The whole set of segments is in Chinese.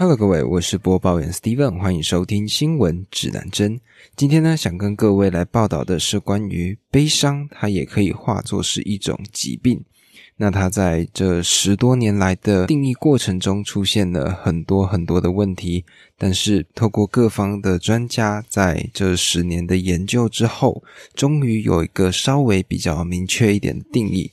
Hello，各位，我是播报员 Steven，欢迎收听新闻指南针。今天呢，想跟各位来报道的是关于悲伤，它也可以化作是一种疾病。那它在这十多年来的定义过程中，出现了很多很多的问题。但是，透过各方的专家在这十年的研究之后，终于有一个稍微比较明确一点的定义。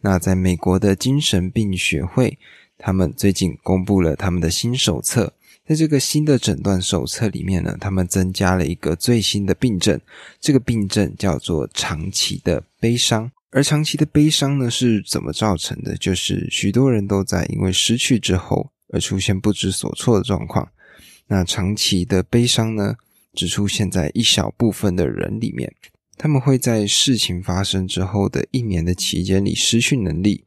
那在美国的精神病学会。他们最近公布了他们的新手册，在这个新的诊断手册里面呢，他们增加了一个最新的病症，这个病症叫做长期的悲伤。而长期的悲伤呢，是怎么造成的？就是许多人都在因为失去之后而出现不知所措的状况。那长期的悲伤呢，只出现在一小部分的人里面，他们会在事情发生之后的一年的期间里失去能力。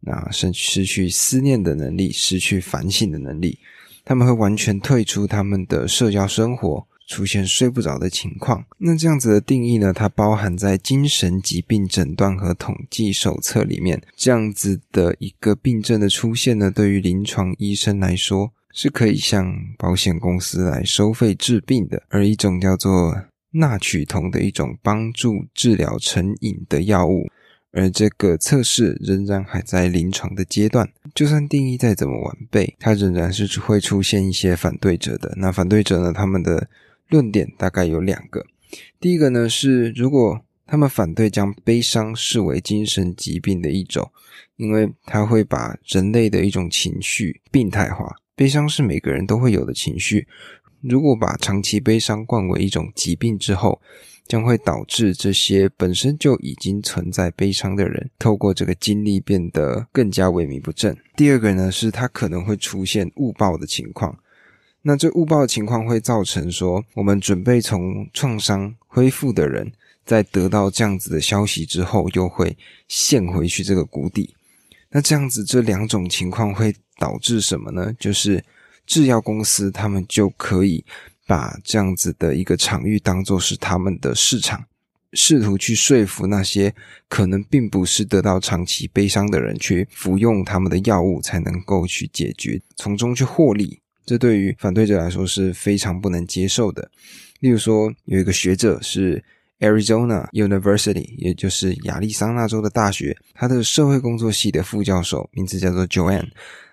那失失去思念的能力，失去反省的能力，他们会完全退出他们的社交生活，出现睡不着的情况。那这样子的定义呢？它包含在精神疾病诊断和统计手册里面。这样子的一个病症的出现呢，对于临床医生来说，是可以向保险公司来收费治病的。而一种叫做纳曲酮的一种帮助治疗成瘾的药物。而这个测试仍然还在临床的阶段，就算定义再怎么完备，它仍然是会出现一些反对者的。那反对者呢？他们的论点大概有两个。第一个呢是，如果他们反对将悲伤视为精神疾病的一种，因为它会把人类的一种情绪病态化。悲伤是每个人都会有的情绪，如果把长期悲伤冠为一种疾病之后。将会导致这些本身就已经存在悲伤的人，透过这个经历变得更加萎靡不振。第二个呢，是他可能会出现误报的情况。那这误报的情况会造成说，我们准备从创伤恢复的人，在得到这样子的消息之后，又会陷回去这个谷底。那这样子，这两种情况会导致什么呢？就是制药公司他们就可以。把这样子的一个场域当做是他们的市场，试图去说服那些可能并不是得到长期悲伤的人去服用他们的药物，才能够去解决，从中去获利。这对于反对者来说是非常不能接受的。例如说，有一个学者是 Arizona University，也就是亚利桑那州的大学，他的社会工作系的副教授，名字叫做 Joanne，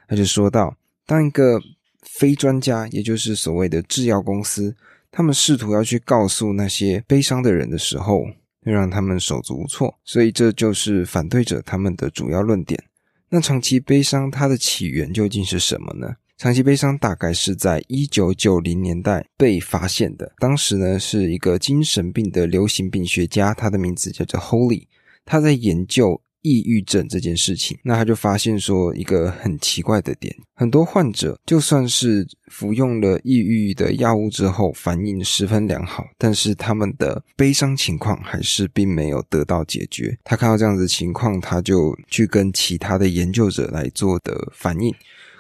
他就说到，当一个非专家，也就是所谓的制药公司，他们试图要去告诉那些悲伤的人的时候，会让他们手足无措。所以这就是反对者他们的主要论点。那长期悲伤它的起源究竟是什么呢？长期悲伤大概是在一九九零年代被发现的。当时呢，是一个精神病的流行病学家，他的名字叫做 Holy，他在研究。抑郁症这件事情，那他就发现说一个很奇怪的点，很多患者就算是服用了抑郁的药物之后，反应十分良好，但是他们的悲伤情况还是并没有得到解决。他看到这样子情况，他就去跟其他的研究者来做的反应。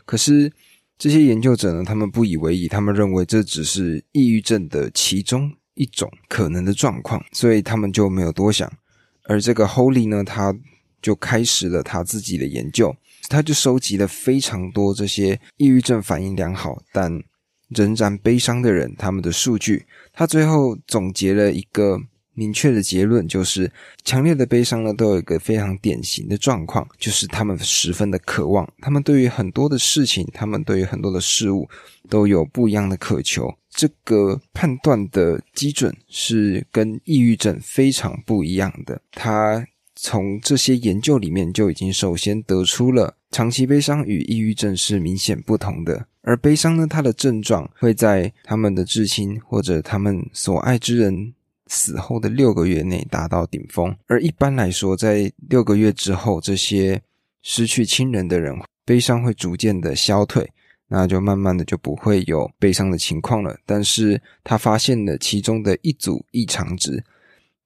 可是这些研究者呢，他们不以为意，他们认为这只是抑郁症的其中一种可能的状况，所以他们就没有多想。而这个 Holy 呢，他就开始了他自己的研究，他就收集了非常多这些抑郁症反应良好但仍然悲伤的人他们的数据。他最后总结了一个明确的结论，就是强烈的悲伤呢都有一个非常典型的状况，就是他们十分的渴望，他们对于很多的事情，他们对于很多的事物都有不一样的渴求。这个判断的基准是跟抑郁症非常不一样的，他。从这些研究里面就已经首先得出了长期悲伤与抑郁症是明显不同的。而悲伤呢，它的症状会在他们的至亲或者他们所爱之人死后的六个月内达到顶峰。而一般来说，在六个月之后，这些失去亲人的人悲伤会逐渐的消退，那就慢慢的就不会有悲伤的情况了。但是他发现了其中的一组异常值，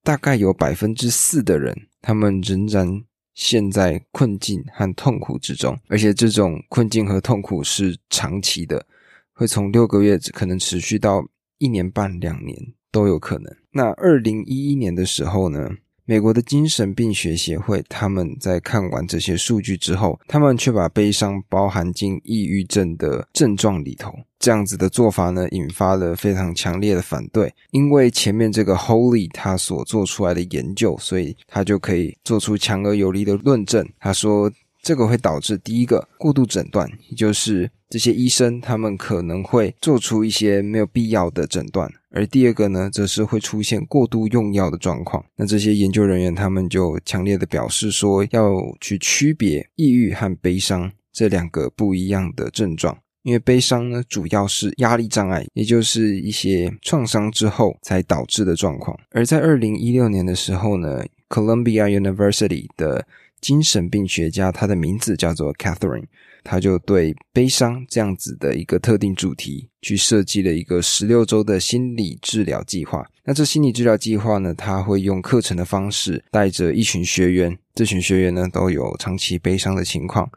大概有百分之四的人。他们仍然陷在困境和痛苦之中，而且这种困境和痛苦是长期的，会从六个月可能持续到一年半、两年都有可能。那二零一一年的时候呢，美国的精神病学协会他们在看完这些数据之后，他们却把悲伤包含进抑郁症的症状里头。这样子的做法呢，引发了非常强烈的反对。因为前面这个 Holy 他所做出来的研究，所以他就可以做出强而有力的论证。他说。这个会导致第一个过度诊断，也就是这些医生他们可能会做出一些没有必要的诊断；而第二个呢，则是会出现过度用药的状况。那这些研究人员他们就强烈的表示说，要去区别抑郁和悲伤这两个不一样的症状，因为悲伤呢主要是压力障碍，也就是一些创伤之后才导致的状况。而在二零一六年的时候呢，Columbia University 的精神病学家，他的名字叫做 Catherine，他就对悲伤这样子的一个特定主题，去设计了一个十六周的心理治疗计划。那这心理治疗计划呢，他会用课程的方式，带着一群学员，这群学员呢都有长期悲伤的情况，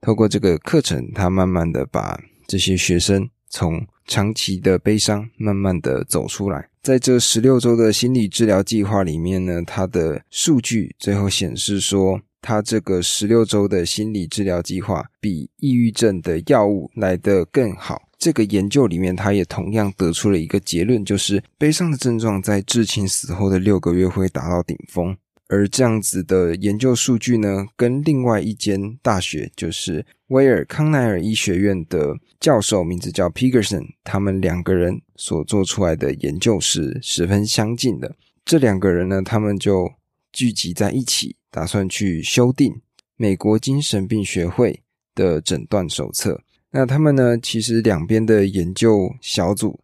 透过这个课程，他慢慢的把这些学生从长期的悲伤慢慢的走出来。在这十六周的心理治疗计划里面呢，他的数据最后显示说。他这个十六周的心理治疗计划比抑郁症的药物来得更好。这个研究里面，他也同样得出了一个结论，就是悲伤的症状在至亲死后的六个月会达到顶峰。而这样子的研究数据呢，跟另外一间大学，就是威尔康奈尔医学院的教授，名字叫 Peterson，他们两个人所做出来的研究是十分相近的。这两个人呢，他们就聚集在一起。打算去修订美国精神病学会的诊断手册。那他们呢？其实两边的研究小组，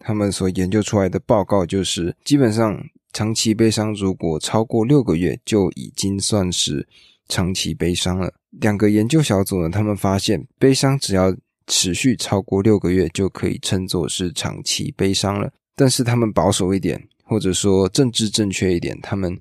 他们所研究出来的报告就是，基本上长期悲伤如果超过六个月，就已经算是长期悲伤了。两个研究小组呢，他们发现悲伤只要持续超过六个月，就可以称作是长期悲伤了。但是他们保守一点，或者说政治正确一点，他们。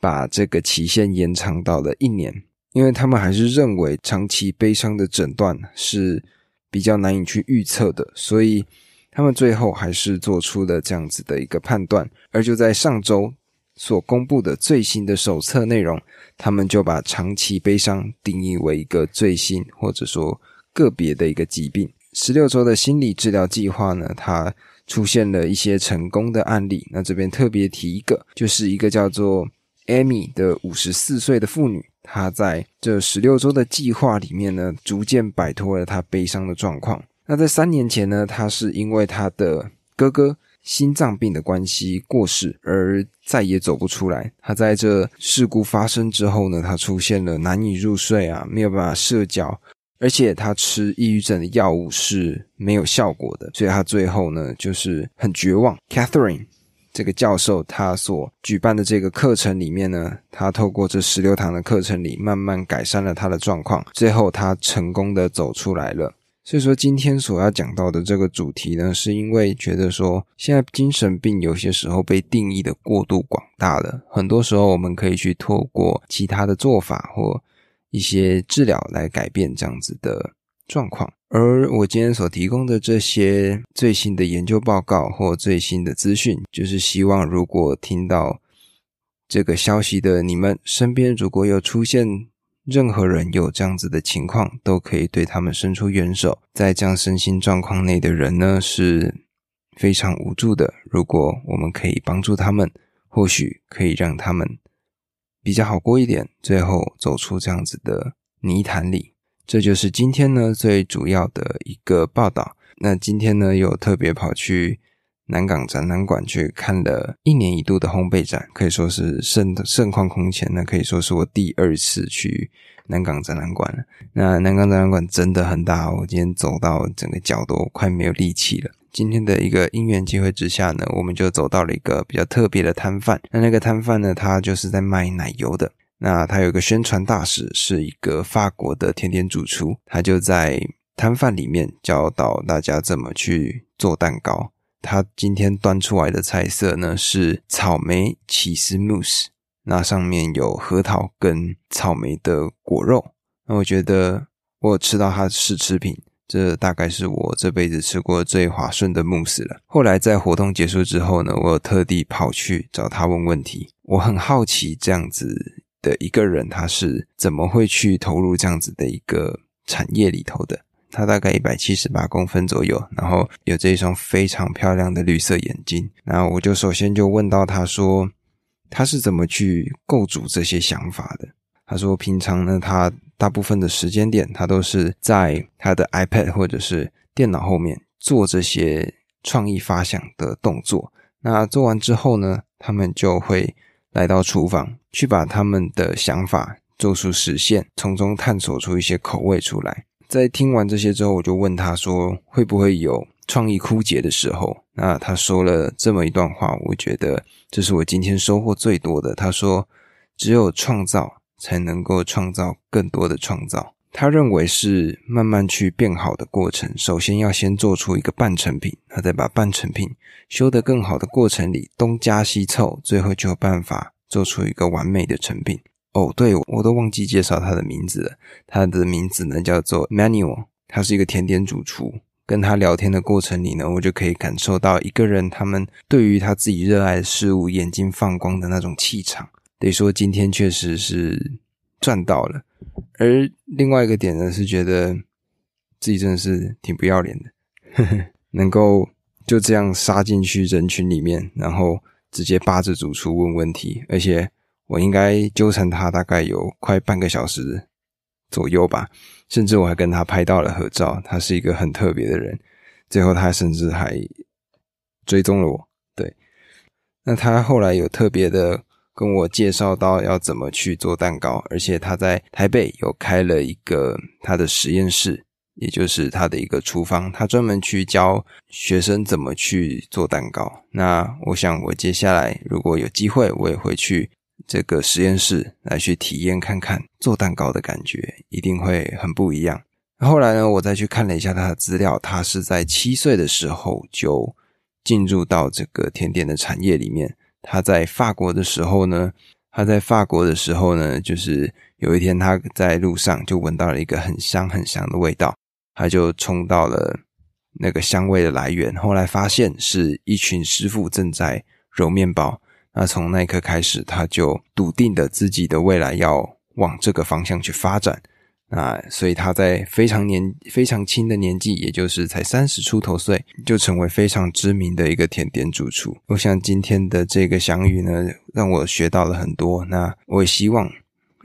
把这个期限延长到了一年，因为他们还是认为长期悲伤的诊断是比较难以去预测的，所以他们最后还是做出了这样子的一个判断。而就在上周所公布的最新的手册内容，他们就把长期悲伤定义为一个最新或者说个别的一个疾病。十六周的心理治疗计划呢，它出现了一些成功的案例。那这边特别提一个，就是一个叫做。Amy 的五十四岁的妇女，她在这十六周的计划里面呢，逐渐摆脱了她悲伤的状况。那在三年前呢，她是因为她的哥哥心脏病的关系过世，而再也走不出来。她在这事故发生之后呢，她出现了难以入睡啊，没有办法社交，而且她吃抑郁症的药物是没有效果的，所以她最后呢，就是很绝望。Catherine。这个教授他所举办的这个课程里面呢，他透过这十六堂的课程里，慢慢改善了他的状况，最后他成功的走出来了。所以说，今天所要讲到的这个主题呢，是因为觉得说，现在精神病有些时候被定义的过度广大了，很多时候我们可以去透过其他的做法或一些治疗来改变这样子的状况。而我今天所提供的这些最新的研究报告或最新的资讯，就是希望如果听到这个消息的你们身边如果有出现任何人有这样子的情况，都可以对他们伸出援手。在这样身心状况内的人呢，是非常无助的。如果我们可以帮助他们，或许可以让他们比较好过一点，最后走出这样子的泥潭里。这就是今天呢最主要的一个报道。那今天呢又特别跑去南港展览馆去看了一年一度的烘焙展，可以说是盛盛况空前。那可以说是我第二次去南港展览馆了。那南港展览馆真的很大，我今天走到整个脚都快没有力气了。今天的一个因缘机会之下呢，我们就走到了一个比较特别的摊贩。那那个摊贩呢，他就是在卖奶油的。那他有个宣传大使，是一个法国的甜点主厨，他就在摊贩里面教导大家怎么去做蛋糕。他今天端出来的菜色呢是草莓起司慕斯，那上面有核桃跟草莓的果肉。那我觉得我有吃到他的试吃品，这大概是我这辈子吃过最滑顺的慕斯了。后来在活动结束之后呢，我有特地跑去找他问问题。我很好奇这样子的一个人，他是怎么会去投入这样子的一个产业里头的？他大概一百七十八公分左右，然后有这一双非常漂亮的绿色眼睛。然后我就首先就问到他说，他是怎么去构筑这些想法的？他说平常呢，他。大部分的时间点，他都是在他的 iPad 或者是电脑后面做这些创意发想的动作。那做完之后呢，他们就会来到厨房，去把他们的想法做出实现，从中探索出一些口味出来。在听完这些之后，我就问他说：“会不会有创意枯竭的时候？”那他说了这么一段话，我觉得这是我今天收获最多的。他说：“只有创造。”才能够创造更多的创造。他认为是慢慢去变好的过程。首先要先做出一个半成品，那再把半成品修得更好的过程里东加西凑，最后就有办法做出一个完美的成品。哦，对，我都忘记介绍他的名字了。他的名字呢叫做 Manuel，他是一个甜点主厨。跟他聊天的过程里呢，我就可以感受到一个人他们对于他自己热爱的事物眼睛放光的那种气场。得说今天确实是赚到了，而另外一个点呢，是觉得自己真的是挺不要脸的，能够就这样杀进去人群里面，然后直接扒着主厨问问题，而且我应该纠缠他大概有快半个小时左右吧，甚至我还跟他拍到了合照，他是一个很特别的人，最后他甚至还追踪了我，对，那他后来有特别的。跟我介绍到要怎么去做蛋糕，而且他在台北有开了一个他的实验室，也就是他的一个厨房，他专门去教学生怎么去做蛋糕。那我想，我接下来如果有机会，我也会去这个实验室来去体验看看做蛋糕的感觉，一定会很不一样。后来呢，我再去看了一下他的资料，他是在七岁的时候就进入到这个甜点的产业里面。他在法国的时候呢，他在法国的时候呢，就是有一天他在路上就闻到了一个很香很香的味道，他就冲到了那个香味的来源，后来发现是一群师傅正在揉面包。那从那一刻开始，他就笃定的自己的未来要往这个方向去发展。啊，所以他在非常年非常轻的年纪，也就是才三十出头岁，就成为非常知名的一个甜点主厨。我想今天的这个相遇呢，让我学到了很多。那我也希望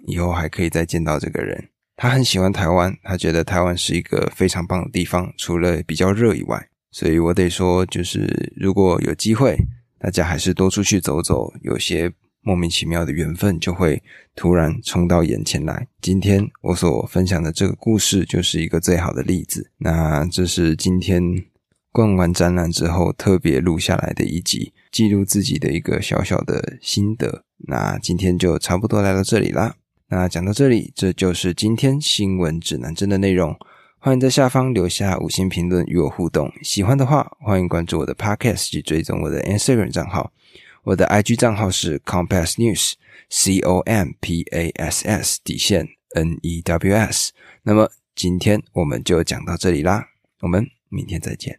以后还可以再见到这个人。他很喜欢台湾，他觉得台湾是一个非常棒的地方，除了比较热以外。所以我得说，就是如果有机会，大家还是多出去走走，有些。莫名其妙的缘分就会突然冲到眼前来。今天我所分享的这个故事就是一个最好的例子。那这是今天逛完展览之后特别录下来的一集，记录自己的一个小小的心得。那今天就差不多来到这里啦。那讲到这里，这就是今天新闻指南针的内容。欢迎在下方留下五星评论与我互动。喜欢的话，欢迎关注我的 Podcast 及追踪我的 Instagram 账号。我的 IG 账号是 Compass News，C O M P A S S 底线 N E W S。那么今天我们就讲到这里啦，我们明天再见。